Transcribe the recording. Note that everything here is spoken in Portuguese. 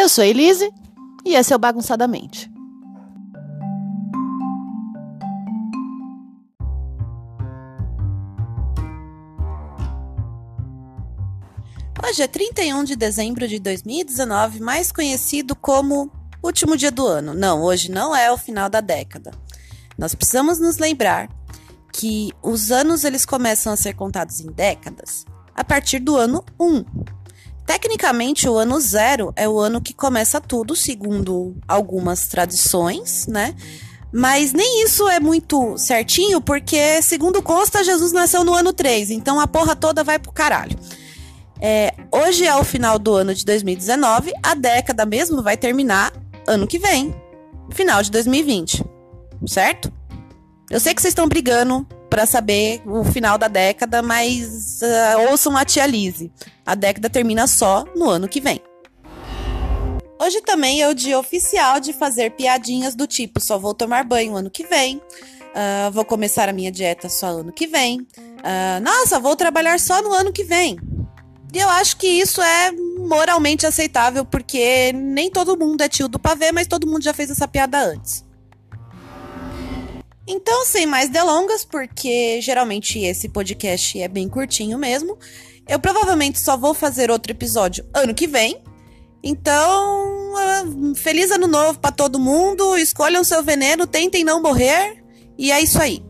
Eu sou Elise e esse é o Bagunçadamente. Hoje é 31 de dezembro de 2019, mais conhecido como último dia do ano. Não, hoje não é o final da década. Nós precisamos nos lembrar que os anos eles começam a ser contados em décadas a partir do ano 1. Tecnicamente, o ano zero é o ano que começa tudo, segundo algumas tradições, né? Mas nem isso é muito certinho, porque, segundo consta, Jesus nasceu no ano 3, então a porra toda vai pro caralho. É, hoje é o final do ano de 2019, a década mesmo vai terminar ano que vem, final de 2020, certo? Eu sei que vocês estão brigando para saber o final da década, mas uh, ouçam a tia Lise. A década termina só no ano que vem. Hoje também é o dia oficial de fazer piadinhas do tipo: só vou tomar banho ano que vem, uh, vou começar a minha dieta só ano que vem, uh, nossa, vou trabalhar só no ano que vem. E eu acho que isso é moralmente aceitável, porque nem todo mundo é tio do pavê, mas todo mundo já fez essa piada antes. Então, sem mais delongas, porque geralmente esse podcast é bem curtinho mesmo, eu provavelmente só vou fazer outro episódio ano que vem. Então, ah, feliz ano novo para todo mundo, escolham seu veneno, tentem não morrer, e é isso aí.